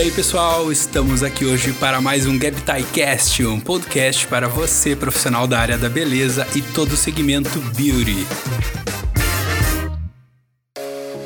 E aí, pessoal, estamos aqui hoje para mais um GapTieCast, um podcast para você, profissional da área da beleza e todo o segmento beauty.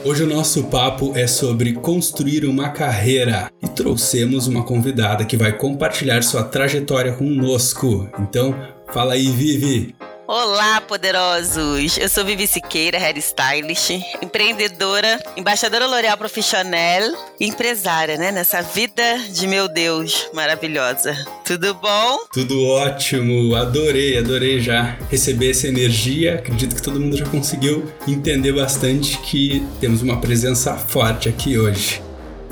Hoje o nosso papo é sobre construir uma carreira e trouxemos uma convidada que vai compartilhar sua trajetória conosco. Então, fala aí, Vivi. Olá, poderosos! Eu sou Vivi Siqueira, hairstylist, empreendedora, embaixadora L'Oréal Profissional e empresária, né? Nessa vida de meu Deus maravilhosa. Tudo bom? Tudo ótimo! Adorei, adorei já receber essa energia. Acredito que todo mundo já conseguiu entender bastante que temos uma presença forte aqui hoje.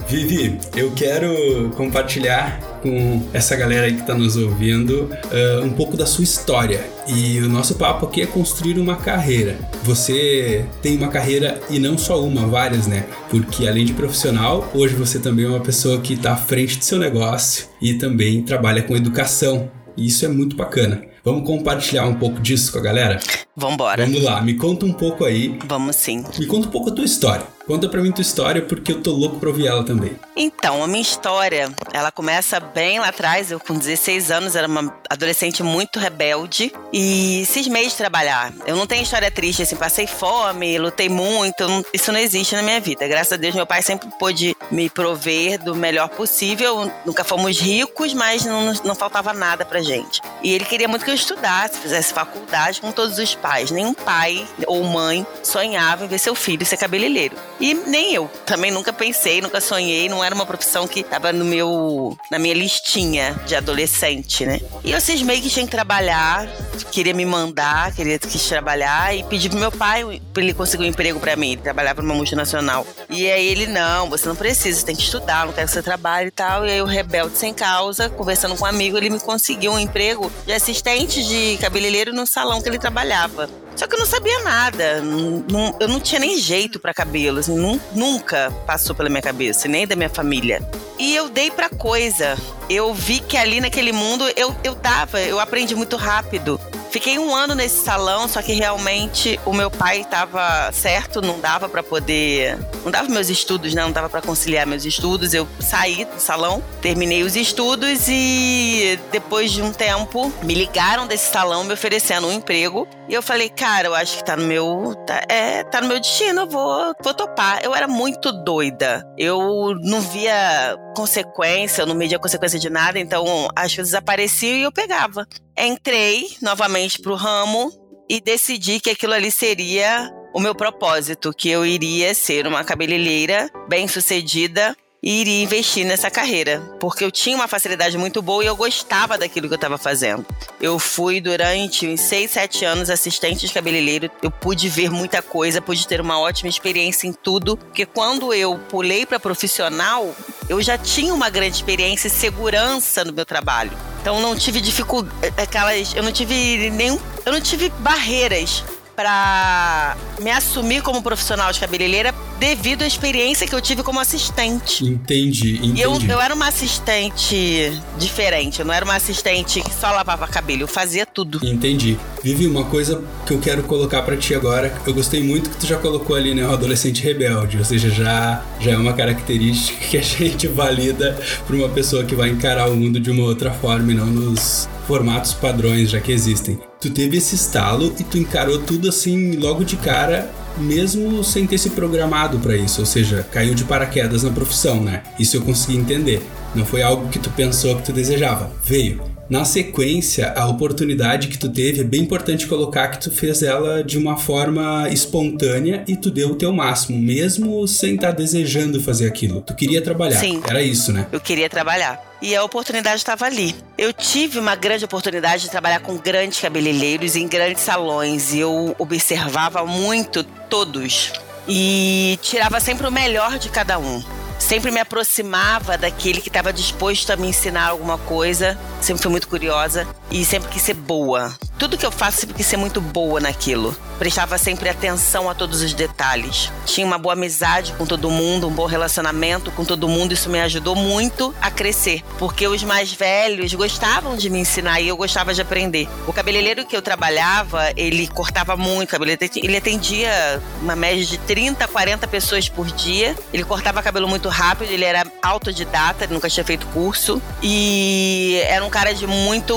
Vivi, eu quero compartilhar com essa galera aí que está nos ouvindo uh, um pouco da sua história. E o nosso papo aqui é construir uma carreira. Você tem uma carreira e não só uma, várias, né? Porque além de profissional, hoje você também é uma pessoa que está à frente do seu negócio e também trabalha com educação. E isso é muito bacana. Vamos compartilhar um pouco disso com a galera? Vambora. Vamos lá, me conta um pouco aí. Vamos sim. Me conta um pouco a tua história. Conta pra mim tua história porque eu tô louco pra ouvir ela também. Então, a minha história, ela começa bem lá atrás. Eu, com 16 anos, era uma adolescente muito rebelde e cismei de trabalhar. Eu não tenho história triste, assim, passei fome, lutei muito. Não, isso não existe na minha vida. Graças a Deus, meu pai sempre pôde me prover do melhor possível. Nunca fomos ricos, mas não, não faltava nada pra gente. E ele queria muito que eu estudasse, fizesse faculdade com todos os pais. Nenhum pai ou mãe sonhava em ver seu filho ser cabeleireiro. E nem eu. Também nunca pensei, nunca sonhei, não era uma profissão que estava no meu na minha listinha de adolescente, né? E eu cismei que tinha que trabalhar, queria me mandar, queria quis trabalhar e pedi pro meu pai para ele conseguir um emprego para mim. Ele trabalhava numa multinacional. E aí ele não, você não precisa, você tem que estudar, não quero que você trabalhe e tal. E aí o rebelde sem causa, conversando com um amigo, ele me conseguiu um emprego de assistente de cabeleireiro no salão que ele trabalhava. Só que eu não sabia nada. Não, eu não tinha nem jeito para cabelo. Assim, nunca passou pela minha cabeça, nem da minha família. E eu dei pra coisa. Eu vi que ali naquele mundo eu, eu dava, eu aprendi muito rápido. Fiquei um ano nesse salão, só que realmente o meu pai estava certo, não dava para poder. Não dava meus estudos, né? Não dava para conciliar meus estudos. Eu saí do salão, terminei os estudos e depois de um tempo me ligaram desse salão me oferecendo um emprego. E eu falei, cara, eu acho que tá no meu. Tá, é, tá no meu destino, eu vou, vou topar. Eu era muito doida. Eu não via consequência, eu não media consequência de nada, então as coisas apareciam e eu pegava entrei novamente para o ramo e decidi que aquilo ali seria o meu propósito, que eu iria ser uma cabeleireira bem-sucedida e iria investir nessa carreira, porque eu tinha uma facilidade muito boa e eu gostava daquilo que eu estava fazendo. Eu fui durante uns 6, 7 anos assistente de cabeleireiro, eu pude ver muita coisa, pude ter uma ótima experiência em tudo, porque quando eu pulei para profissional, eu já tinha uma grande experiência e segurança no meu trabalho. Então não tive dificuldade, aquelas, eu não tive nenhum, eu não tive barreiras para me assumir como profissional de cabeleireira devido à experiência que eu tive como assistente. Entendi, entendi. Eu, eu era uma assistente diferente, eu não era uma assistente que só lavava cabelo, eu fazia tudo. Entendi. Vivi, uma coisa que eu quero colocar para ti agora, eu gostei muito que tu já colocou ali, né, o adolescente rebelde, ou seja, já, já é uma característica que a gente valida para uma pessoa que vai encarar o mundo de uma outra forma e não nos formatos padrões já que existem. Tu teve esse estalo e tu encarou tudo assim logo de cara, mesmo sem ter se programado para isso, ou seja, caiu de paraquedas na profissão, né? Isso eu consegui entender. Não foi algo que tu pensou que tu desejava, veio. Na sequência, a oportunidade que tu teve é bem importante colocar que tu fez ela de uma forma espontânea e tu deu o teu máximo, mesmo sem estar tá desejando fazer aquilo. Tu queria trabalhar. Sim. Era isso, né? Eu queria trabalhar. E a oportunidade estava ali. Eu tive uma grande oportunidade de trabalhar com grandes cabeleireiros em grandes salões e eu observava muito todos e tirava sempre o melhor de cada um sempre me aproximava daquele que estava disposto a me ensinar alguma coisa. Sempre fui muito curiosa e sempre quis ser boa tudo que eu faço sempre quis ser muito boa naquilo. Prestava sempre atenção a todos os detalhes. Tinha uma boa amizade com todo mundo, um bom relacionamento com todo mundo. Isso me ajudou muito a crescer, porque os mais velhos gostavam de me ensinar e eu gostava de aprender. O cabeleireiro que eu trabalhava, ele cortava muito cabelo. Ele atendia uma média de 30, 40 pessoas por dia. Ele cortava cabelo muito rápido, ele era autodidata, ele nunca tinha feito curso. E era um cara de muito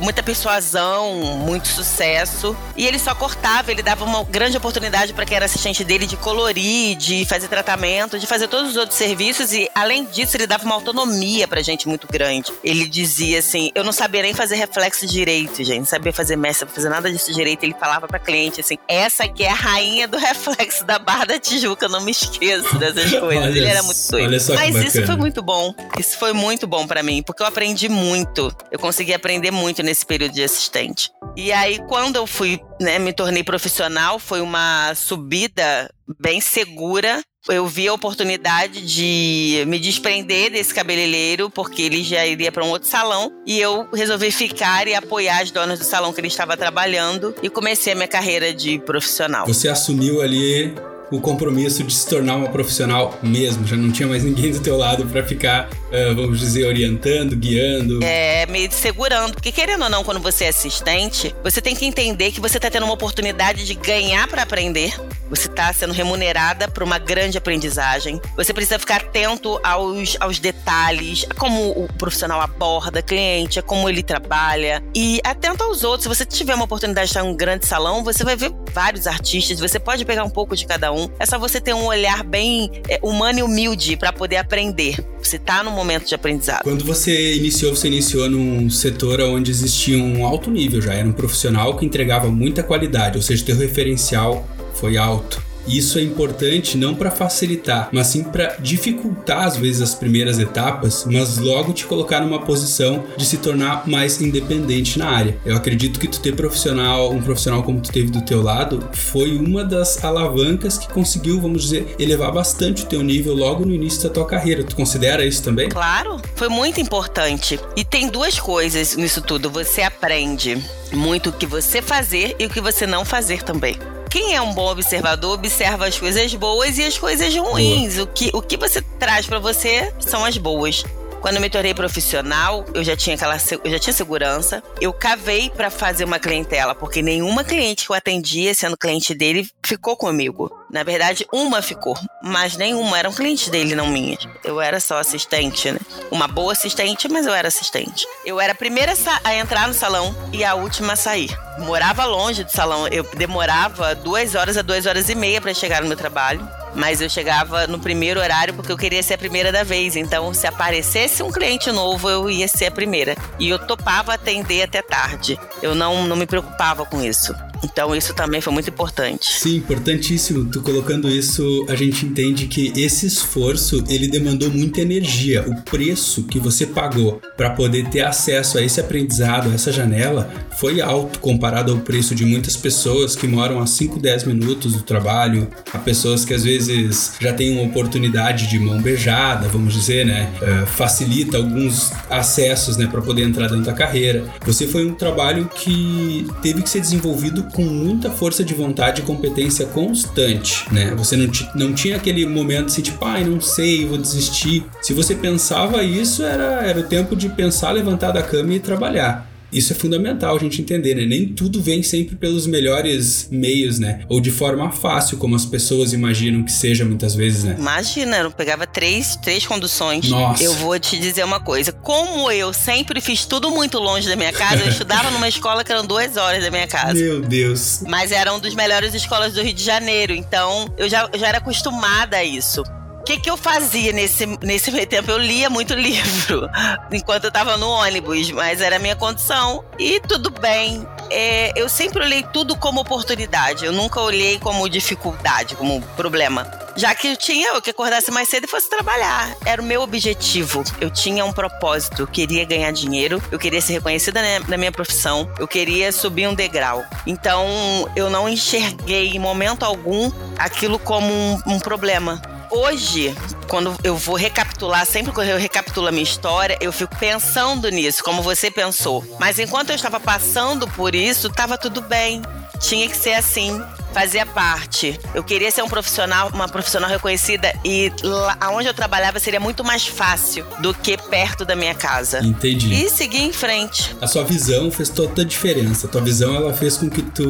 muita persuasão, muito sucesso. E ele só cortava, ele dava uma grande oportunidade para quem era assistente dele de colorir, de fazer tratamento, de fazer todos os outros serviços. E além disso, ele dava uma autonomia pra gente muito grande. Ele dizia assim: eu não sabia nem fazer reflexo direito, gente. Não sabia fazer mestre, fazer nada disso direito. Ele falava pra cliente assim: essa aqui é a rainha do reflexo da Barra da Tijuca, não me esqueço dessas coisas. ele era muito doido. Mas isso foi muito bom. Isso foi muito bom para mim, porque eu aprendi muito. Eu consegui aprender muito nesse período de assistente. E aí, quando eu fui, né, me tornei profissional, foi uma subida bem segura. Eu vi a oportunidade de me desprender desse cabeleireiro, porque ele já iria para um outro salão, e eu resolvi ficar e apoiar as donas do salão que ele estava trabalhando e comecei a minha carreira de profissional. Você assumiu ali o compromisso de se tornar uma profissional mesmo. Já não tinha mais ninguém do teu lado para ficar, uh, vamos dizer, orientando, guiando. É, meio segurando. Porque querendo ou não, quando você é assistente, você tem que entender que você tá tendo uma oportunidade de ganhar para aprender. Você está sendo remunerada por uma grande aprendizagem. Você precisa ficar atento aos, aos detalhes, como o profissional aborda cliente, como ele trabalha. E atento aos outros. Se você tiver uma oportunidade de estar em um grande salão, você vai ver vários artistas. Você pode pegar um pouco de cada um é só você ter um olhar bem é, humano e humilde para poder aprender. Você está no momento de aprendizado. Quando você iniciou, você iniciou num setor onde existia um alto nível já, era um profissional que entregava muita qualidade, ou seja, teu referencial foi alto. Isso é importante não para facilitar, mas sim para dificultar às vezes as primeiras etapas, mas logo te colocar numa posição de se tornar mais independente na área. Eu acredito que tu ter profissional, um profissional como tu teve do teu lado, foi uma das alavancas que conseguiu, vamos dizer, elevar bastante o teu nível logo no início da tua carreira. Tu considera isso também? Claro, foi muito importante. E tem duas coisas nisso tudo. Você aprende muito o que você fazer e o que você não fazer também. Quem é um bom observador observa as coisas boas e as coisas ruins. O que, o que você traz para você são as boas. Quando me tornei profissional, eu já tinha aquela eu já tinha segurança. Eu cavei para fazer uma clientela, porque nenhuma cliente que eu atendia, sendo cliente dele, ficou comigo. Na verdade, uma ficou, mas nenhuma eram clientes dele, não minhas. Eu era só assistente, né? Uma boa assistente, mas eu era assistente. Eu era a primeira a entrar no salão e a última a sair. Morava longe do salão, eu demorava duas horas a duas horas e meia para chegar no meu trabalho mas eu chegava no primeiro horário porque eu queria ser a primeira da vez. Então, se aparecesse um cliente novo, eu ia ser a primeira. E eu topava atender até tarde. Eu não, não me preocupava com isso. Então isso também foi muito importante. Sim, importantíssimo. Tu colocando isso, a gente entende que esse esforço ele demandou muita energia. O preço que você pagou para poder ter acesso a esse aprendizado, a essa janela, foi alto comparado ao preço de muitas pessoas que moram a 5, 10 minutos do trabalho, a pessoas que às vezes já têm uma oportunidade de mão beijada, vamos dizer, né? Uh, facilita alguns acessos, né, para poder entrar dentro da carreira. Você foi um trabalho que teve que ser desenvolvido com muita força de vontade e competência constante, né? Você não, não tinha aquele momento assim, tipo, ai, não sei, vou desistir. Se você pensava isso, era, era o tempo de pensar, levantar da cama e trabalhar. Isso é fundamental a gente entender, né? Nem tudo vem sempre pelos melhores meios, né? Ou de forma fácil, como as pessoas imaginam que seja muitas vezes, né? Imagina, eu pegava três, três conduções. Nossa. Eu vou te dizer uma coisa. Como eu sempre fiz tudo muito longe da minha casa, eu estudava numa escola que eram duas horas da minha casa. Meu Deus. Mas era uma das melhores escolas do Rio de Janeiro. Então, eu já, eu já era acostumada a isso. O que, que eu fazia nesse, nesse meio tempo? Eu lia muito livro enquanto eu tava no ônibus, mas era a minha condição. E tudo bem. É, eu sempre olhei tudo como oportunidade. Eu nunca olhei como dificuldade, como problema. Já que eu tinha eu que acordasse mais cedo e fosse trabalhar. Era o meu objetivo. Eu tinha um propósito. Eu queria ganhar dinheiro. Eu queria ser reconhecida na minha profissão. Eu queria subir um degrau. Então, eu não enxerguei em momento algum aquilo como um, um problema hoje, quando eu vou recapitular, sempre que eu recapitulo a minha história, eu fico pensando nisso, como você pensou. Mas enquanto eu estava passando por isso, estava tudo bem. Tinha que ser assim fazia parte. Eu queria ser um profissional, uma profissional reconhecida e lá onde eu trabalhava seria muito mais fácil do que perto da minha casa. Entendi. E seguir em frente. A sua visão fez toda a diferença. A tua visão ela fez com que tu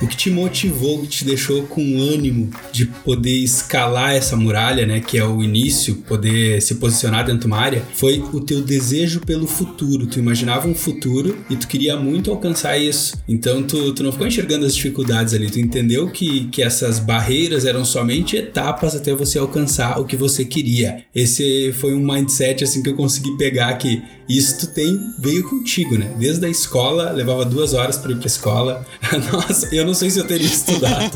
o que te motivou, que te deixou com ânimo de poder escalar essa muralha, né, que é o início, poder se posicionar dentro de uma área, foi o teu desejo pelo futuro. Tu imaginava um futuro e tu queria muito alcançar isso. Então tu, tu não ficou enxergando as dificuldades ali, tu entendeu que, que essas barreiras eram somente etapas até você alcançar o que você queria. Esse foi um mindset assim que eu consegui pegar que isso tu tem veio contigo, né? Desde a escola, levava duas horas para ir pra escola. Nossa, eu não sei se eu teria estudado,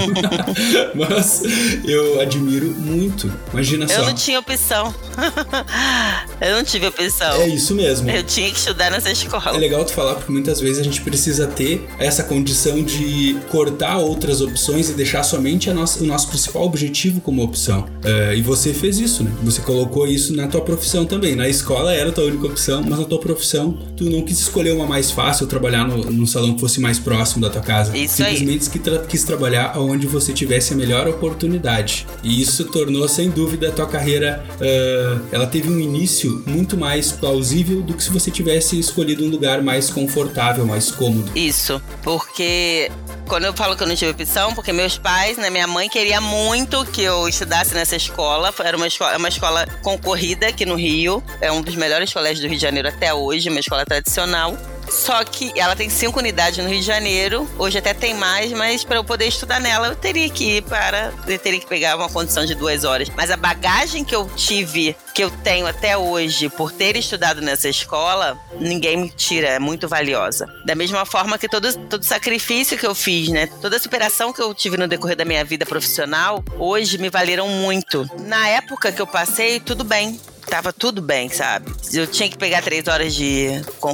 mas eu admiro muito. Imagina só. Eu não tinha opção. eu não tive opção. É isso mesmo. Eu tinha que estudar nessa escola. É legal tu falar porque muitas vezes a gente precisa ter essa condição de cortar outras opções e deixar somente nossa, o nosso principal objetivo como opção. Uh, e você fez isso, né? Você colocou isso na tua profissão também. Na escola era a tua única opção, mas na tua profissão tu não quis escolher uma mais fácil, trabalhar no, num salão que fosse mais próximo da tua casa. Isso Simplesmente aí. Tra quis trabalhar onde você tivesse a melhor oportunidade. E isso tornou, sem dúvida, a tua carreira. Uh, ela teve um início muito mais plausível do que se você tivesse escolhido um lugar mais confortável, mais cômodo. Isso, porque quando eu falo que eu não tive porque meus pais, né, minha mãe queria muito que eu estudasse nessa escola. Era uma escola, uma escola concorrida aqui no Rio. É um dos melhores colégios do Rio de Janeiro até hoje, uma escola tradicional. Só que ela tem cinco unidades no Rio de Janeiro. Hoje até tem mais, mas para eu poder estudar nela, eu teria que ir para. Eu teria que pegar uma condição de duas horas. Mas a bagagem que eu tive, que eu tenho até hoje, por ter estudado nessa escola, ninguém me tira. É muito valiosa. Da mesma forma que todo, todo sacrifício que eu fiz, né? Toda a superação que eu tive no decorrer da minha vida profissional, hoje me valeram muito. Na época que eu passei, tudo bem tava tudo bem, sabe? Eu tinha que pegar três horas de,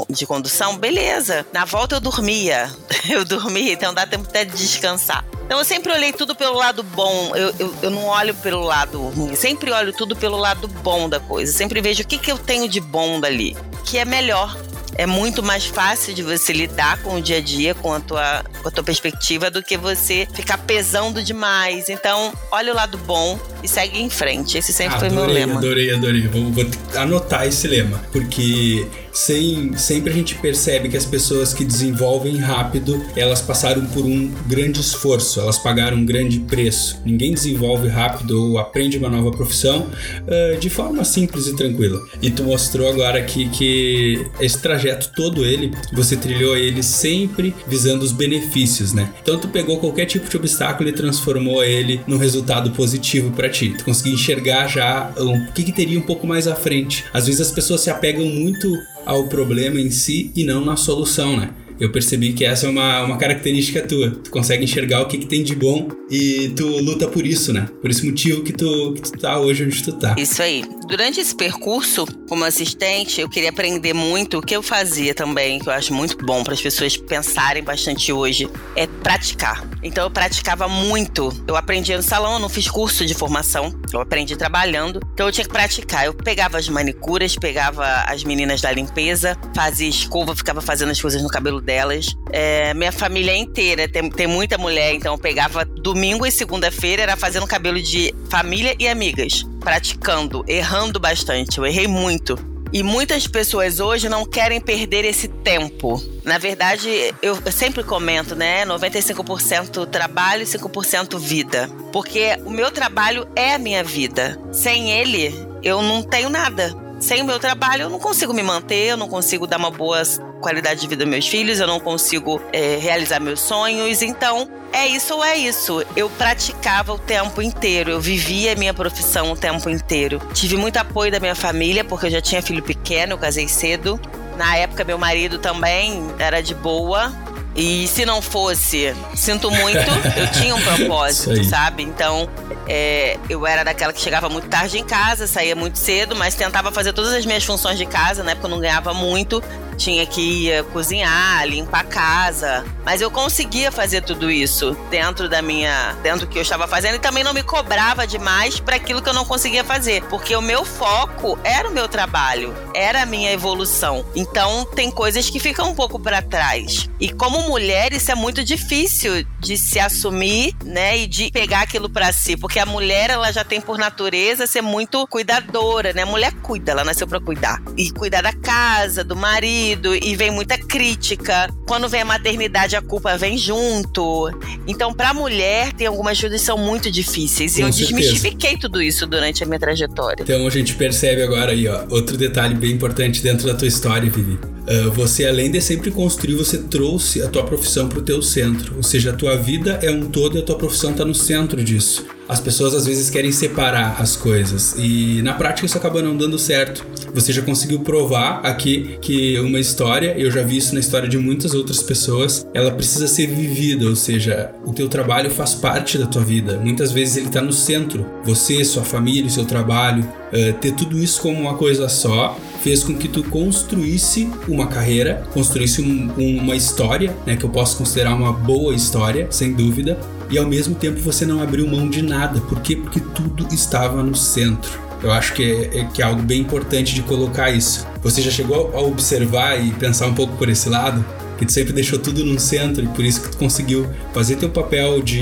de condução, beleza. Na volta eu dormia. Eu dormia, então dá tempo até de descansar. Então eu sempre olhei tudo pelo lado bom. Eu, eu, eu, não olho pelo lado ruim. Sempre olho tudo pelo lado bom da coisa. Sempre vejo o que, que eu tenho de bom dali. Que é melhor é muito mais fácil de você lidar com o dia a dia, com a tua, com a tua perspectiva, do que você ficar pesando demais. Então, olha o lado bom e segue em frente. Esse sempre adorei, foi meu lema. Adorei, adorei. Vou, vou anotar esse lema, porque sem, sempre a gente percebe que as pessoas que desenvolvem rápido, elas passaram por um grande esforço, elas pagaram um grande preço. Ninguém desenvolve rápido ou aprende uma nova profissão uh, de forma simples e tranquila. E tu mostrou agora aqui que esse trajeto todo ele, você trilhou ele sempre visando os benefícios, né? Então tu pegou qualquer tipo de obstáculo e transformou ele num resultado positivo para ti. Tu conseguiu enxergar já o que, que teria um pouco mais à frente. Às vezes as pessoas se apegam muito ao problema em si e não na solução, né? eu percebi que essa é uma, uma característica tua. Tu consegue enxergar o que, que tem de bom e tu luta por isso, né? Por esse motivo que tu, que tu tá hoje onde tu tá. Isso aí. Durante esse percurso, como assistente, eu queria aprender muito. O que eu fazia também, que eu acho muito bom para as pessoas pensarem bastante hoje, é praticar. Então eu praticava muito. Eu aprendia no salão, eu não fiz curso de formação. Eu aprendi trabalhando. Então eu tinha que praticar. Eu pegava as manicuras, pegava as meninas da limpeza, fazia escova, ficava fazendo as coisas no cabelo delas. É, minha família inteira, tem, tem muita mulher, então eu pegava domingo e segunda-feira, era fazendo cabelo de família e amigas. Praticando, errando bastante. Eu errei muito. E muitas pessoas hoje não querem perder esse tempo. Na verdade, eu sempre comento, né? 95% trabalho e 5% vida. Porque o meu trabalho é a minha vida. Sem ele, eu não tenho nada. Sem o meu trabalho, eu não consigo me manter, eu não consigo dar uma boa qualidade de vida aos meus filhos, eu não consigo é, realizar meus sonhos. Então, é isso ou é isso. Eu praticava o tempo inteiro, eu vivia a minha profissão o tempo inteiro. Tive muito apoio da minha família, porque eu já tinha filho pequeno, eu casei cedo. Na época, meu marido também era de boa. E se não fosse, sinto muito, eu tinha um propósito, sabe? Então, é, eu era daquela que chegava muito tarde em casa, saía muito cedo, mas tentava fazer todas as minhas funções de casa, na época eu não ganhava muito. Tinha que ir cozinhar, limpar a casa. Mas eu conseguia fazer tudo isso dentro da minha. dentro do que eu estava fazendo e também não me cobrava demais para aquilo que eu não conseguia fazer. Porque o meu foco era o meu trabalho, era a minha evolução. Então tem coisas que ficam um pouco para trás. E como mulher, isso é muito difícil de se assumir, né? E de pegar aquilo para si. Porque a mulher, ela já tem por natureza ser muito cuidadora, né? A mulher cuida, ela nasceu para cuidar. E cuidar da casa, do marido, e vem muita crítica. Quando vem a maternidade, a culpa vem junto. Então, pra mulher, tem algumas coisas que são muito difíceis. Com e eu certeza. desmistifiquei tudo isso durante a minha trajetória. Então a gente percebe agora aí, ó, outro detalhe bem importante dentro da tua história, Vivi. Uh, você, além de sempre construir, você trouxe a tua profissão pro teu centro. Ou seja, a tua vida é um todo e a tua profissão tá no centro disso. As pessoas às vezes querem separar as coisas e na prática isso acaba não dando certo. Você já conseguiu provar aqui que uma história, eu já vi isso na história de muitas outras pessoas, ela precisa ser vivida, ou seja, o teu trabalho faz parte da tua vida. Muitas vezes ele tá no centro. Você, sua família, seu trabalho, uh, ter tudo isso como uma coisa só fez com que tu construísse uma carreira, construísse um, um, uma história, né, que eu posso considerar uma boa história, sem dúvida, e ao mesmo tempo você não abriu mão de nada. Por quê? Porque tudo estava no centro. Eu acho que é, é, que é algo bem importante de colocar isso. Você já chegou a observar e pensar um pouco por esse lado? Que tu sempre deixou tudo no centro e por isso que tu conseguiu fazer teu papel de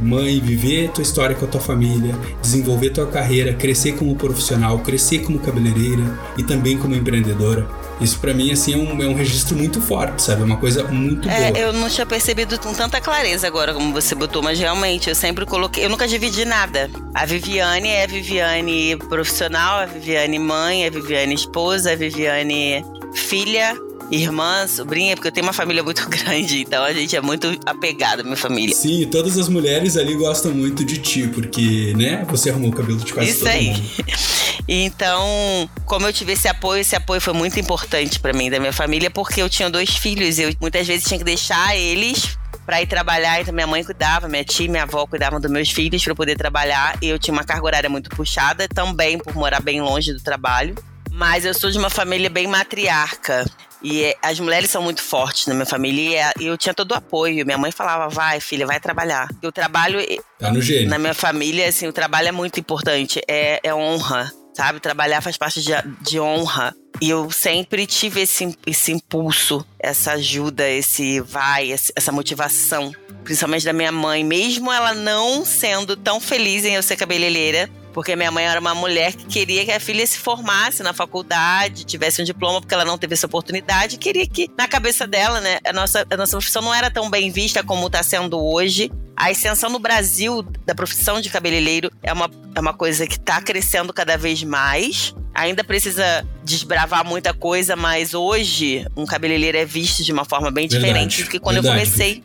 mãe, viver tua história com a tua família, desenvolver tua carreira, crescer como profissional, crescer como cabeleireira e também como empreendedora. Isso para mim assim é um, é um registro muito forte, sabe? É uma coisa muito é, boa. Eu não tinha percebido com tanta clareza agora como você botou, mas realmente eu sempre coloquei, eu nunca dividi nada. A Viviane é a Viviane profissional, a Viviane mãe, a Viviane esposa, a Viviane filha, irmã, sobrinha, porque eu tenho uma família muito grande, então a gente é muito apegado, minha família. Sim, todas as mulheres ali gostam muito de ti, porque, né, você arrumou o cabelo de quase Isso todo aí. mundo. Então, como eu tive esse apoio, esse apoio foi muito importante para mim, da minha família, porque eu tinha dois filhos, eu muitas vezes tinha que deixar eles para ir trabalhar, então minha mãe cuidava, minha tia e minha avó cuidavam dos meus filhos para poder trabalhar, e eu tinha uma carga horária muito puxada, também por morar bem longe do trabalho. Mas eu sou de uma família bem matriarca. E é, as mulheres são muito fortes na minha família e eu tinha todo o apoio. Minha mãe falava, vai, filha, vai trabalhar. E o trabalho, Tá no gênio. na minha família, assim, o trabalho é muito importante. É, é honra, sabe? Trabalhar faz parte de, de honra. E eu sempre tive esse, esse impulso, essa ajuda, esse vai, essa motivação. Principalmente da minha mãe, mesmo ela não sendo tão feliz em eu ser cabeleireira. Porque minha mãe era uma mulher que queria que a filha se formasse na faculdade, tivesse um diploma, porque ela não teve essa oportunidade. Queria que, na cabeça dela, né, a nossa, a nossa profissão não era tão bem vista como está sendo hoje. A extensão no Brasil da profissão de cabeleireiro é uma, é uma coisa que está crescendo cada vez mais. Ainda precisa desbravar muita coisa, mas hoje um cabeleireiro é visto de uma forma bem Verdade, diferente do que quando verdade, eu comecei.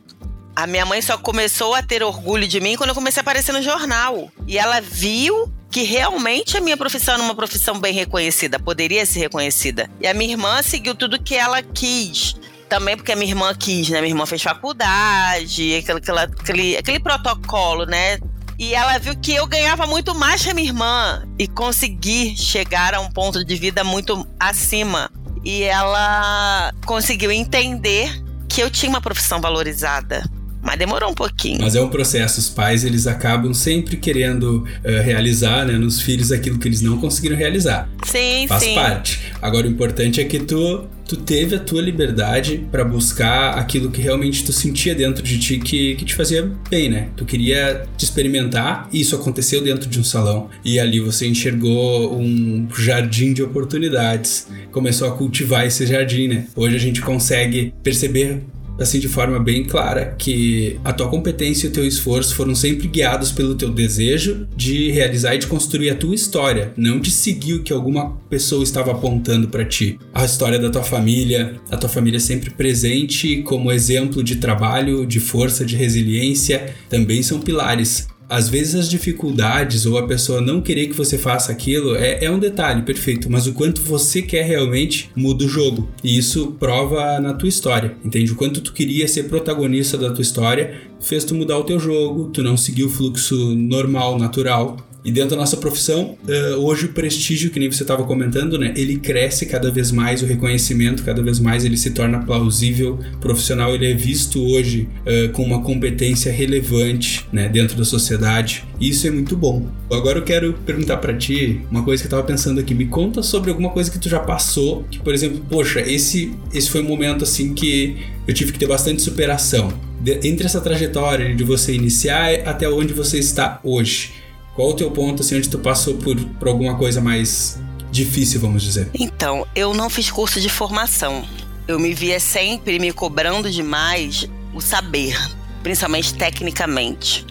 A minha mãe só começou a ter orgulho de mim quando eu comecei a aparecer no jornal. E ela viu que realmente a minha profissão era uma profissão bem reconhecida, poderia ser reconhecida. E a minha irmã seguiu tudo que ela quis. Também porque a minha irmã quis, né? Minha irmã fez faculdade, aquele, aquele, aquele protocolo, né? E ela viu que eu ganhava muito mais que a minha irmã e consegui chegar a um ponto de vida muito acima. E ela conseguiu entender que eu tinha uma profissão valorizada. Mas demorou um pouquinho. Mas é um processo. Os pais eles acabam sempre querendo eh, realizar né, nos filhos aquilo que eles não conseguiram realizar. Sim, Faz sim. parte. Agora o importante é que tu, tu teve a tua liberdade pra buscar aquilo que realmente tu sentia dentro de ti que, que te fazia bem, né? Tu queria te experimentar e isso aconteceu dentro de um salão. E ali você enxergou um jardim de oportunidades. Começou a cultivar esse jardim, né? Hoje a gente consegue perceber assim de forma bem clara que a tua competência e o teu esforço foram sempre guiados pelo teu desejo de realizar e de construir a tua história, não de seguir o que alguma pessoa estava apontando para ti. A história da tua família, a tua família sempre presente como exemplo de trabalho, de força, de resiliência, também são pilares. Às vezes as dificuldades ou a pessoa não querer que você faça aquilo é, é um detalhe, perfeito, mas o quanto você quer realmente muda o jogo. E isso prova na tua história, entende? O quanto tu queria ser protagonista da tua história fez tu mudar o teu jogo, tu não seguiu o fluxo normal, natural. E dentro da nossa profissão, uh, hoje o prestígio, que nem você estava comentando, né? Ele cresce cada vez mais, o reconhecimento cada vez mais ele se torna plausível, profissional ele é visto hoje uh, com uma competência relevante, né? Dentro da sociedade. E isso é muito bom. Agora eu quero perguntar para ti uma coisa que eu tava pensando aqui. Me conta sobre alguma coisa que tu já passou, que por exemplo, poxa, esse esse foi um momento assim que eu tive que ter bastante superação. De, entre essa trajetória de você iniciar até onde você está hoje. Qual o teu ponto, assim, onde tu passou por, por alguma coisa mais difícil, vamos dizer? Então, eu não fiz curso de formação. Eu me via sempre me cobrando demais o saber, principalmente tecnicamente.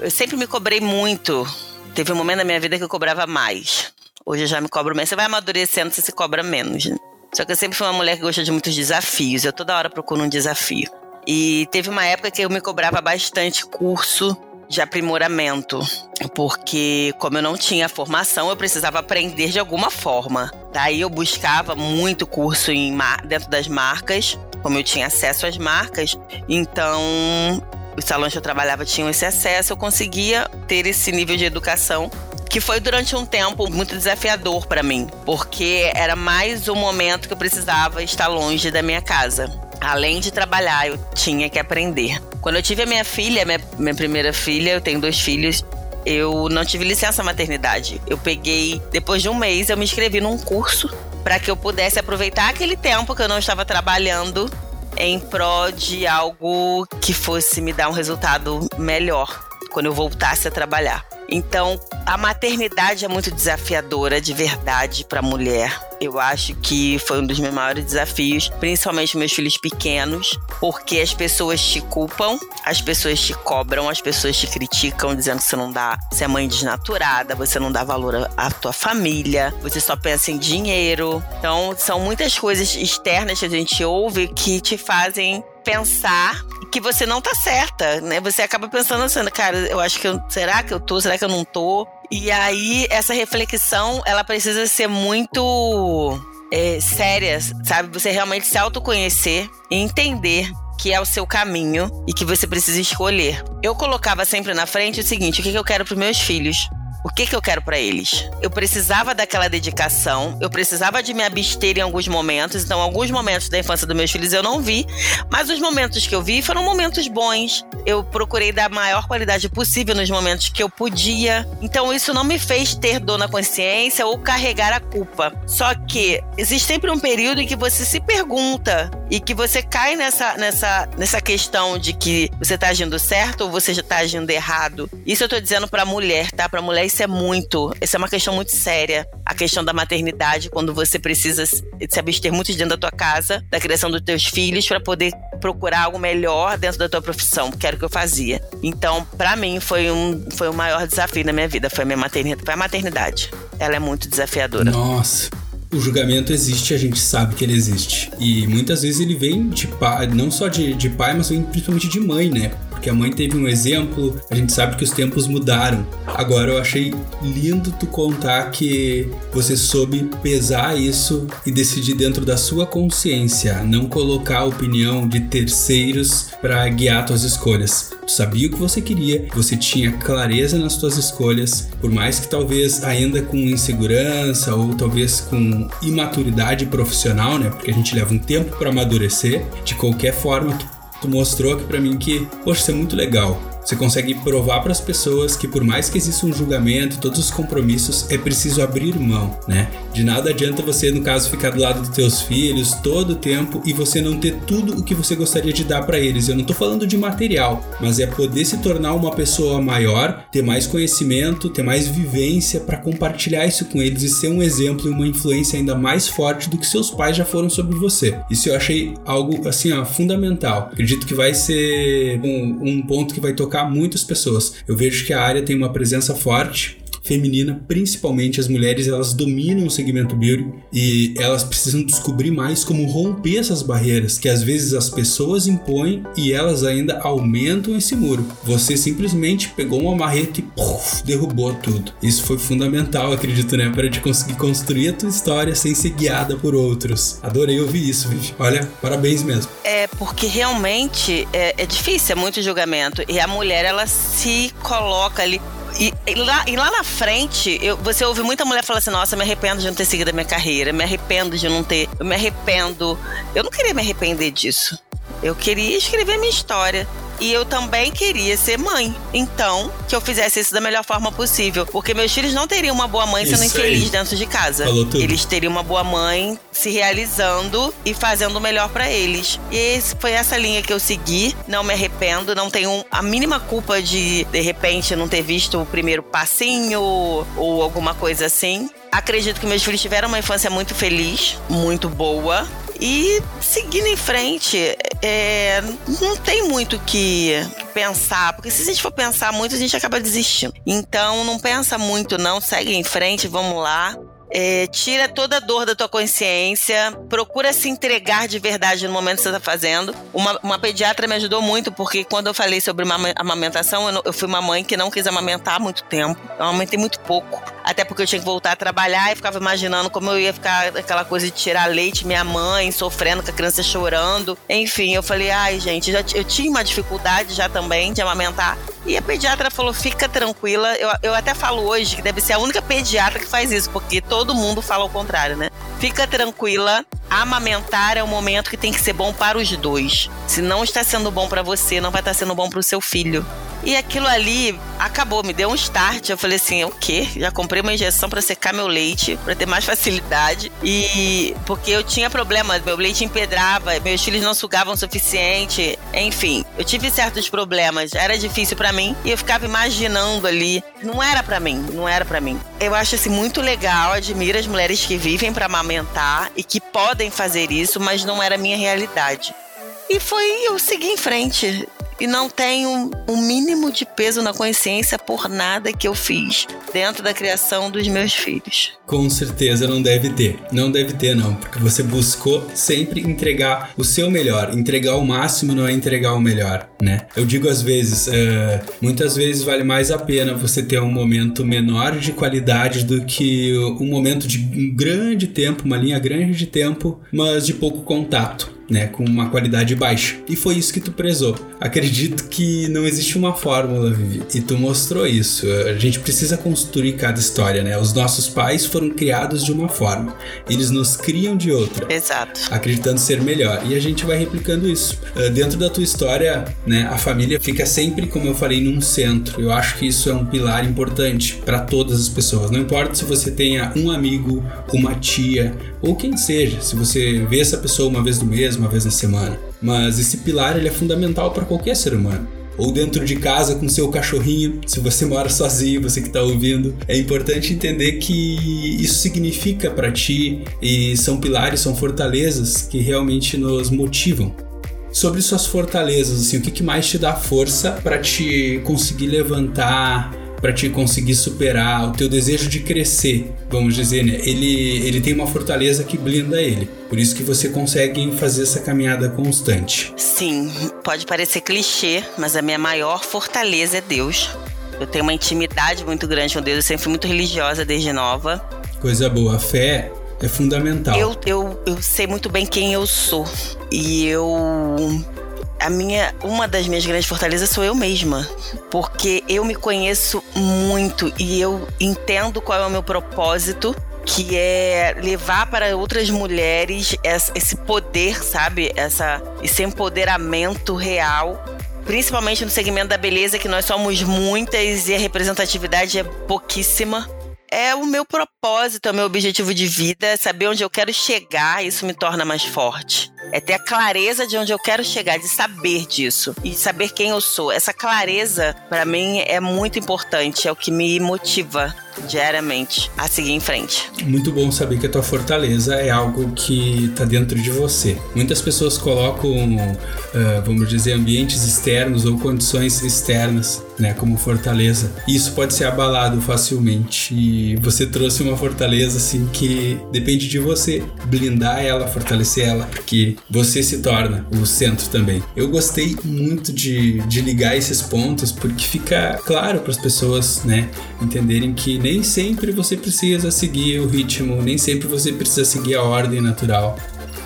Eu sempre me cobrei muito. Teve um momento na minha vida que eu cobrava mais. Hoje eu já me cobro menos. Você vai amadurecendo, você se cobra menos. Só que eu sempre fui uma mulher que gosta de muitos desafios. Eu toda hora procuro um desafio. E teve uma época que eu me cobrava bastante curso de aprimoramento, porque como eu não tinha formação, eu precisava aprender de alguma forma. Daí eu buscava muito curso em dentro das marcas, como eu tinha acesso às marcas, então os salões que eu trabalhava tinham esse acesso, eu conseguia ter esse nível de educação que foi durante um tempo muito desafiador para mim, porque era mais um momento que eu precisava estar longe da minha casa. Além de trabalhar, eu tinha que aprender. Quando eu tive a minha filha, minha, minha primeira filha, eu tenho dois filhos, eu não tive licença maternidade. Eu peguei, depois de um mês, eu me inscrevi num curso para que eu pudesse aproveitar aquele tempo que eu não estava trabalhando em prol de algo que fosse me dar um resultado melhor quando eu voltasse a trabalhar. Então, a maternidade é muito desafiadora de verdade para a mulher. Eu acho que foi um dos meus maiores desafios, principalmente meus filhos pequenos, porque as pessoas te culpam, as pessoas te cobram, as pessoas te criticam, dizendo que você não dá, você é mãe desnaturada, você não dá valor à tua família, você só pensa em dinheiro. Então, são muitas coisas externas que a gente ouve que te fazem pensar que você não tá certa, né? Você acaba pensando assim, cara, eu acho que eu, será que eu tô, será que eu não tô? E aí essa reflexão, ela precisa ser muito é, séria, sabe? Você realmente se autoconhecer e entender que é o seu caminho e que você precisa escolher. Eu colocava sempre na frente o seguinte: o que eu quero para meus filhos? O que, que eu quero para eles. Eu precisava daquela dedicação, eu precisava de me abster em alguns momentos, então alguns momentos da infância dos meus filhos eu não vi, mas os momentos que eu vi foram momentos bons. Eu procurei dar a maior qualidade possível nos momentos que eu podia. Então isso não me fez ter dor na consciência ou carregar a culpa. Só que existe sempre um período em que você se pergunta e que você cai nessa, nessa, nessa questão de que você tá agindo certo ou você já tá agindo errado. Isso eu tô dizendo pra mulher, tá? Pra mulher isso é muito, isso é uma questão muito séria. A questão da maternidade, quando você precisa se abster muito dentro da tua casa, da criação dos teus filhos, para poder procurar algo melhor dentro da tua profissão, que era o que eu fazia. Então, para mim, foi um, foi o maior desafio na minha vida, foi a minha maternidade. Foi a maternidade. Ela é muito desafiadora. Nossa. O julgamento existe, a gente sabe que ele existe. E muitas vezes ele vem de pai, não só de, de pai, mas vem principalmente de mãe, né? Porque a mãe teve um exemplo, a gente sabe que os tempos mudaram. Agora eu achei lindo tu contar que você soube pesar isso e decidir dentro da sua consciência, não colocar a opinião de terceiros para guiar tuas escolhas. Tu sabia o que você queria, você tinha clareza nas tuas escolhas, por mais que talvez ainda com insegurança ou talvez com imaturidade profissional, né? Porque a gente leva um tempo para amadurecer. De qualquer forma, tu tu mostrou aqui para mim que, poxa, isso é muito legal. Você consegue provar para as pessoas que por mais que exista um julgamento, todos os compromissos, é preciso abrir mão, né? De nada adianta você, no caso, ficar do lado dos teus filhos todo o tempo e você não ter tudo o que você gostaria de dar para eles. Eu não tô falando de material, mas é poder se tornar uma pessoa maior, ter mais conhecimento, ter mais vivência para compartilhar isso com eles e ser um exemplo e uma influência ainda mais forte do que seus pais já foram sobre você. Isso eu achei algo assim, ó, fundamental. Acredito que vai ser um, um ponto que vai tocar tocar muitas pessoas. Eu vejo que a área tem uma presença forte feminina, principalmente as mulheres, elas dominam o segmento beauty e elas precisam descobrir mais como romper essas barreiras que às vezes as pessoas impõem e elas ainda aumentam esse muro. Você simplesmente pegou uma marreta e puff, derrubou tudo. Isso foi fundamental, acredito, né, para te conseguir construir a tua história sem ser guiada por outros. Adorei ouvir isso, Vivi. Olha, parabéns mesmo. É porque realmente é, é difícil, é muito julgamento e a mulher ela se coloca ali E, e, lá, e lá na frente, eu, você ouve muita mulher falar assim: nossa, me arrependo de não ter seguido a minha carreira, me arrependo de não ter. Eu me arrependo. Eu não queria me arrepender disso. Eu queria escrever minha história. E eu também queria ser mãe. Então, que eu fizesse isso da melhor forma possível. Porque meus filhos não teriam uma boa mãe sendo isso infeliz aí. dentro de casa. Eles teriam uma boa mãe se realizando e fazendo o melhor para eles. E esse, foi essa linha que eu segui. Não me arrependo, não tenho a mínima culpa de, de repente, não ter visto o primeiro passinho ou alguma coisa assim. Acredito que meus filhos tiveram uma infância muito feliz, muito boa. E seguindo em frente, é, não tem muito que pensar, porque se a gente for pensar muito, a gente acaba desistindo. Então não pensa muito, não, segue em frente, vamos lá. É, tira toda a dor da tua consciência, procura se entregar de verdade no momento que você está fazendo. Uma, uma, pediatra me ajudou muito, porque quando eu falei sobre amamentação, eu, eu, fui uma mãe que não quis amamentar há muito tempo. Eu amamentei muito pouco. Até porque eu tinha que voltar a trabalhar e ficava imaginando como eu ia ficar aquela coisa de tirar leite, minha mãe sofrendo com a criança chorando. Enfim, eu falei, ai, gente, já, eu tinha uma dificuldade já também de amamentar. E a pediatra falou: fica tranquila. Eu, eu até falo hoje que deve ser a única pediatra que faz isso, porque todo mundo fala o contrário, né? Fica tranquila. Amamentar é um momento que tem que ser bom para os dois. Se não está sendo bom para você, não vai estar sendo bom para o seu filho. E aquilo ali acabou, me deu um start. Eu falei assim: o quê? Já comprei uma injeção para secar meu leite, para ter mais facilidade. E porque eu tinha problema, meu leite empedrava, meus filhos não sugavam o suficiente. Enfim, eu tive certos problemas. Era difícil para mim e eu ficava imaginando ali. Não era para mim, não era para mim. Eu acho assim muito legal, admiro as mulheres que vivem para amamentar e que podem fazer isso, mas não era a minha realidade. E foi eu seguir em frente e não tenho um mínimo de peso na consciência por nada que eu fiz dentro da criação dos meus filhos. Com certeza não deve ter. Não deve ter, não, porque você buscou sempre entregar o seu melhor. Entregar o máximo não é entregar o melhor, né? Eu digo às vezes, uh, muitas vezes vale mais a pena você ter um momento menor de qualidade do que um momento de um grande tempo, uma linha grande de tempo, mas de pouco contato né, com uma qualidade baixa. E foi isso que tu prezou. Acredito que não existe uma fórmula, Vivi, e tu mostrou isso. A gente precisa construir cada história, né? Os nossos pais foram criados de uma forma, eles nos criam de outra. Exato. Acreditando ser melhor. E a gente vai replicando isso. Uh, dentro da tua história, né, a família fica sempre, como eu falei, num centro. Eu acho que isso é um pilar importante para todas as pessoas. Não importa se você tenha um amigo, uma tia, ou quem seja, se você vê essa pessoa uma vez no mês, uma vez na semana. Mas esse pilar ele é fundamental para qualquer ser humano. Ou dentro de casa com seu cachorrinho, se você mora sozinho, você que está ouvindo, é importante entender que isso significa para ti e são pilares, são fortalezas que realmente nos motivam sobre suas fortalezas, assim, o que, mais te dá força para te conseguir levantar para te conseguir superar o teu desejo de crescer, vamos dizer, né? Ele, ele tem uma fortaleza que blinda ele. Por isso que você consegue fazer essa caminhada constante. Sim, pode parecer clichê, mas a minha maior fortaleza é Deus. Eu tenho uma intimidade muito grande com Deus, eu sempre fui muito religiosa desde nova. Coisa boa, a fé é fundamental. Eu, eu, eu sei muito bem quem eu sou. E eu a minha uma das minhas grandes fortalezas sou eu mesma, porque eu me conheço muito e eu entendo qual é o meu propósito que é levar para outras mulheres esse poder, sabe? Essa, esse empoderamento real. Principalmente no segmento da beleza, que nós somos muitas e a representatividade é pouquíssima. É o meu propósito, é o meu objetivo de vida, saber onde eu quero chegar, isso me torna mais forte. É ter a clareza de onde eu quero chegar, de saber disso e saber quem eu sou. Essa clareza, para mim, é muito importante, é o que me motiva diariamente a seguir em frente. Muito bom saber que a tua fortaleza é algo que está dentro de você. Muitas pessoas colocam, uh, vamos dizer, ambientes externos ou condições externas, né, como fortaleza. Isso pode ser abalado facilmente e você trouxe uma fortaleza assim que depende de você blindar ela, fortalecer ela, porque você se torna o centro também. Eu gostei muito de, de ligar esses pontos porque fica claro para as pessoas, né, entenderem que nem sempre você precisa seguir o ritmo, nem sempre você precisa seguir a ordem natural.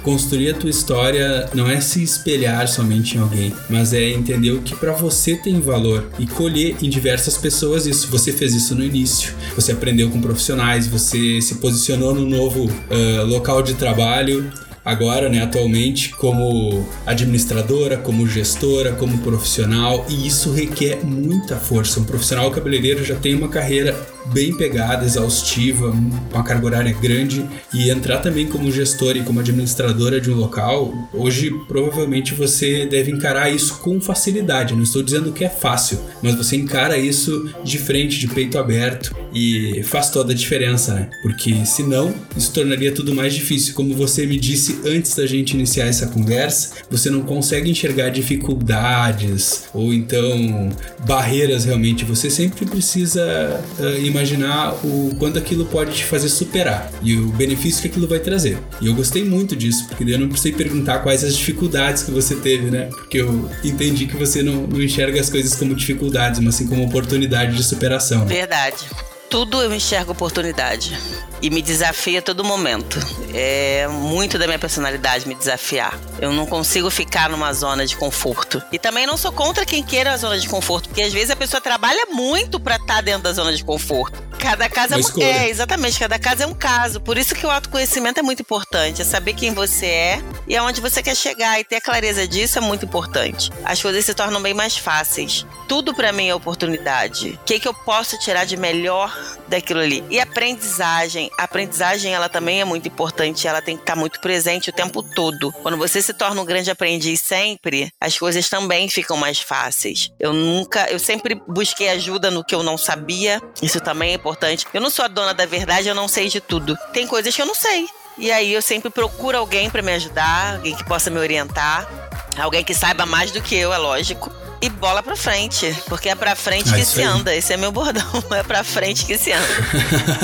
construir a tua história não é se espelhar somente em alguém, mas é entender o que para você tem valor e colher em diversas pessoas isso. Você fez isso no início, você aprendeu com profissionais, você se posicionou no novo uh, local de trabalho agora, né, atualmente, como administradora, como gestora, como profissional, e isso requer muita força. Um profissional cabeleireiro já tem uma carreira bem pegada, exaustiva, uma carga horária grande e entrar também como gestora e como administradora de um local, hoje provavelmente você deve encarar isso com facilidade. Não estou dizendo que é fácil, mas você encara isso de frente, de peito aberto e faz toda a diferença, né? Porque senão isso tornaria tudo mais difícil. Como você me disse antes da gente iniciar essa conversa, você não consegue enxergar dificuldades ou então barreiras realmente. Você sempre precisa uh, imaginar o quanto aquilo pode te fazer superar e o benefício que aquilo vai trazer. E eu gostei muito disso, porque eu não precisei perguntar quais as dificuldades que você teve, né? Porque eu entendi que você não, não enxerga as coisas como dificuldades, mas sim como oportunidade de superação. Né? Verdade tudo eu enxergo oportunidade e me desafia a todo momento. É muito da minha personalidade me desafiar. Eu não consigo ficar numa zona de conforto. E também não sou contra quem queira a zona de conforto, porque às vezes a pessoa trabalha muito para estar tá dentro da zona de conforto. Cada caso é, um, é, exatamente, cada caso é um caso. Por isso que o autoconhecimento é muito importante, é saber quem você é e aonde você quer chegar e ter a clareza disso é muito importante. As coisas se tornam bem mais fáceis. Tudo para mim é oportunidade. O que, que eu posso tirar de melhor daquilo ali? E aprendizagem. A aprendizagem ela também é muito importante, ela tem que estar muito presente o tempo todo. Quando você se torna um grande aprendiz sempre, as coisas também ficam mais fáceis. Eu nunca, eu sempre busquei ajuda no que eu não sabia. Isso também é importante. Eu não sou a dona da verdade, eu não sei de tudo. Tem coisas que eu não sei. E aí eu sempre procuro alguém para me ajudar, alguém que possa me orientar, alguém que saiba mais do que eu, é lógico. E bola pra frente, porque é pra frente ah, que se aí. anda. Esse é meu bordão. É pra frente que se anda.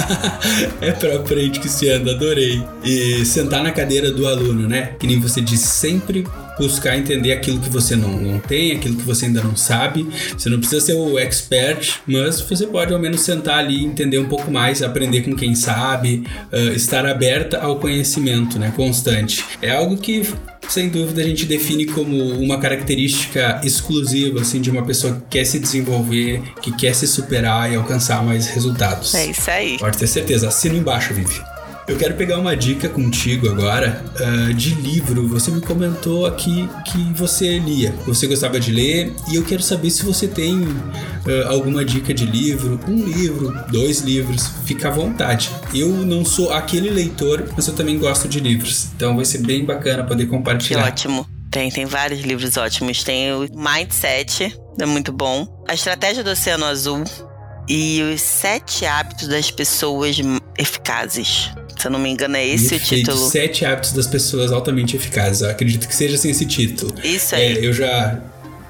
é pra frente que se anda, adorei. E sentar na cadeira do aluno, né? Que nem você disse, sempre buscar entender aquilo que você não, não tem, aquilo que você ainda não sabe. Você não precisa ser o expert, mas você pode ao menos sentar ali, entender um pouco mais, aprender com quem sabe, uh, estar aberta ao conhecimento, né, constante. É algo que sem dúvida a gente define como uma característica exclusiva assim de uma pessoa que quer se desenvolver, que quer se superar e alcançar mais resultados. É isso aí. Pode ter certeza. Assina embaixo, Vivi. Eu quero pegar uma dica contigo agora uh, de livro. Você me comentou aqui que você lia, você gostava de ler, e eu quero saber se você tem uh, alguma dica de livro, um livro, dois livros, fica à vontade. Eu não sou aquele leitor, mas eu também gosto de livros, então vai ser bem bacana poder compartilhar. Que ótimo. Tem, tem vários livros ótimos. Tem o Mindset, é muito bom. A Estratégia do Oceano Azul e os Sete Hábitos das Pessoas Eficazes. Se eu não me engano, é esse Perfeito. o título. Sete hábitos das pessoas altamente eficazes. Eu acredito que seja assim esse título. Isso aí. É, eu já.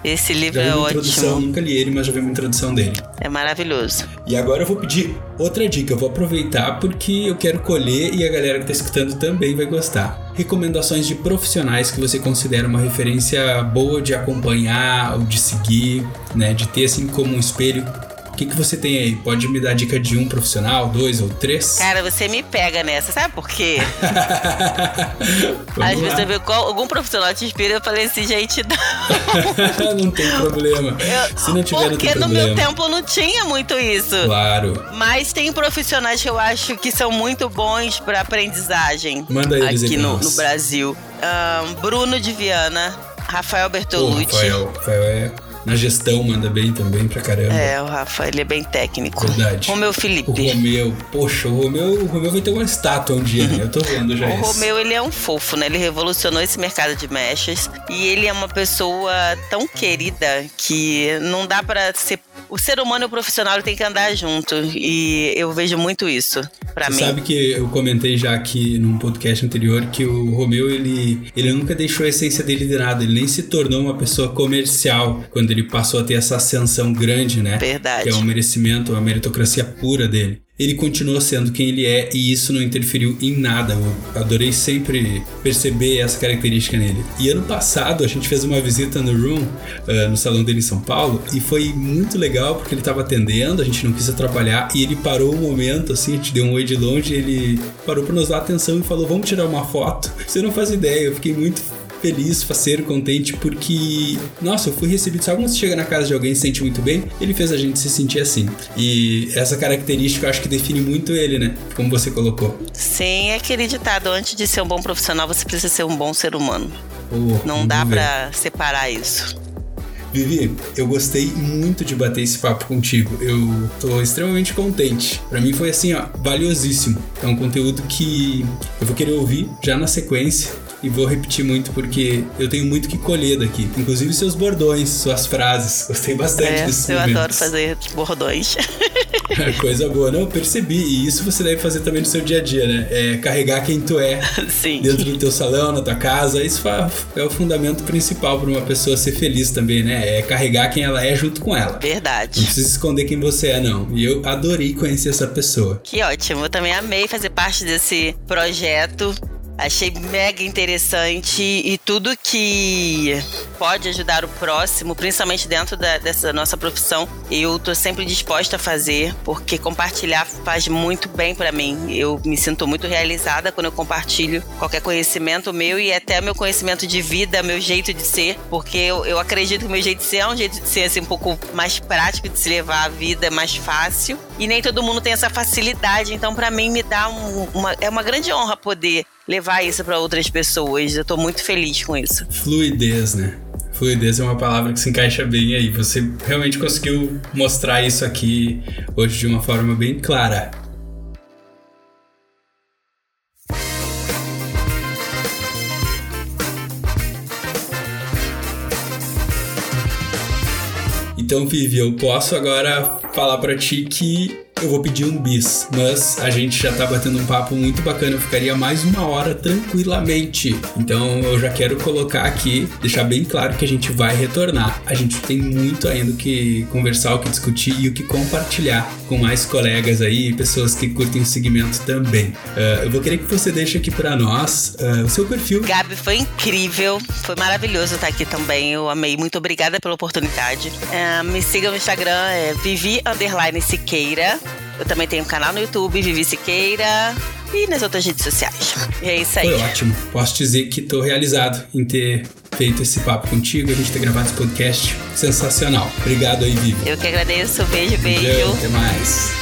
Esse livro já vi é uma ótimo. Nunca li ele, mas já vi uma introdução dele. É maravilhoso. E agora eu vou pedir outra dica. Eu vou aproveitar porque eu quero colher e a galera que está escutando também vai gostar. Recomendações de profissionais que você considera uma referência boa de acompanhar ou de seguir, né? De ter assim como um espelho o que, que você tem aí? Pode me dar dica de um profissional, dois ou três? Cara, você me pega nessa, sabe por quê? Às vezes eu vejo algum profissional te inspira, eu falei assim, gente, não. não tem problema. Eu, Se não tiver, não tem problema. Porque no meu tempo não tinha muito isso. Claro. Mas tem profissionais que eu acho que são muito bons para aprendizagem. Manda eles aqui no, no, Brasil. Um, Bruno de Viana, Rafael Bertolucci. Oh, Rafael, Rafael é na gestão manda bem também pra caramba. É, o Rafa, ele é bem técnico. Verdade. Romeu Felipe. O Romeu, poxa, o Romeu, o Romeu vai ter uma estátua um dia, né? Eu tô vendo já o isso. O Romeu, ele é um fofo, né? Ele revolucionou esse mercado de mechas e ele é uma pessoa tão querida que não dá para ser o ser humano e o profissional tem que andar junto. E eu vejo muito isso para mim. sabe que eu comentei já aqui num podcast anterior que o Romeu, ele, ele nunca deixou a essência dele de nada. Ele nem se tornou uma pessoa comercial quando ele passou a ter essa ascensão grande, né? Verdade. Que é um merecimento, uma meritocracia pura dele ele continuou sendo quem ele é e isso não interferiu em nada. Eu adorei sempre perceber essa característica nele. E ano passado a gente fez uma visita no Room, uh, no salão dele em São Paulo, e foi muito legal porque ele estava atendendo, a gente não quis atrapalhar e ele parou um momento, assim, a gente deu um oi de longe, ele parou para nos dar atenção e falou: Vamos tirar uma foto. Você não faz ideia, eu fiquei muito feliz, faceiro, contente, porque, nossa, eu fui recebido. Sabe quando você chega na casa de alguém e se sente muito bem? Ele fez a gente se sentir assim. E essa característica eu acho que define muito ele, né? Como você colocou. Sim, é aquele ditado: antes de ser um bom profissional, você precisa ser um bom ser humano. Oh, Não dá para separar isso. Vivi, eu gostei muito de bater esse papo contigo. Eu tô extremamente contente. Para mim foi assim, ó, valiosíssimo. É um conteúdo que eu vou querer ouvir já na sequência e vou repetir muito porque eu tenho muito que colher daqui. Inclusive seus bordões, suas frases. Gostei bastante é, desses Eu momentos. adoro fazer bordões. Coisa boa. Não, eu percebi. E isso você deve fazer também no seu dia a dia, né? É carregar quem tu é Sim. dentro do teu salão, na tua casa. Isso é o fundamento principal para uma pessoa ser feliz também, né? É carregar quem ela é junto com ela. Não Verdade. precisa esconder quem você é, não. E eu adorei conhecer essa pessoa. Que ótimo. Eu também amei fazer parte desse projeto. Achei mega interessante e tudo que pode ajudar o próximo, principalmente dentro da- dessa nossa profissão, eu tô sempre disposta a fazer, porque compartilhar faz muito bem pra mim. Eu me sinto muito realizada quando eu compartilho qualquer conhecimento meu e até meu conhecimento de vida, meu jeito de ser, porque eu, eu acredito que meu jeito de ser é um jeito de ser assim, um pouco mais prático de se levar a vida, mais fácil. E nem todo mundo tem essa facilidade, então pra mim me dá um- uma é uma grande honra poder levar isso pra outras pessoas. Eu tô muito feliz com isso. Fluidez, né? Fluidez é uma palavra que se encaixa bem aí. Você realmente conseguiu mostrar isso aqui hoje de uma forma bem clara. Então, Vivi, eu posso agora falar pra ti que eu vou pedir um bis, mas a gente já tá batendo um papo muito bacana, eu ficaria mais uma hora tranquilamente. Então eu já quero colocar aqui, deixar bem claro que a gente vai retornar. A gente tem muito ainda o que conversar, o que discutir e o que compartilhar com mais colegas aí, pessoas que curtem o segmento também. Ah, eu vou querer que você deixe aqui pra nós ah, o seu perfil. Gabi, foi incrível, foi maravilhoso estar aqui também. Eu amei, muito obrigada pela oportunidade. É, me siga no Instagram, é Vivi Siqueira. Eu também tenho um canal no YouTube, Vivi Siqueira. E nas outras redes sociais. E é isso aí. Foi ótimo. Posso dizer que tô realizado em ter feito esse papo contigo, a gente ter gravado esse podcast. Sensacional. Obrigado aí, Vivi. Eu que agradeço. Beijo, beijo. Beijão, Até mais.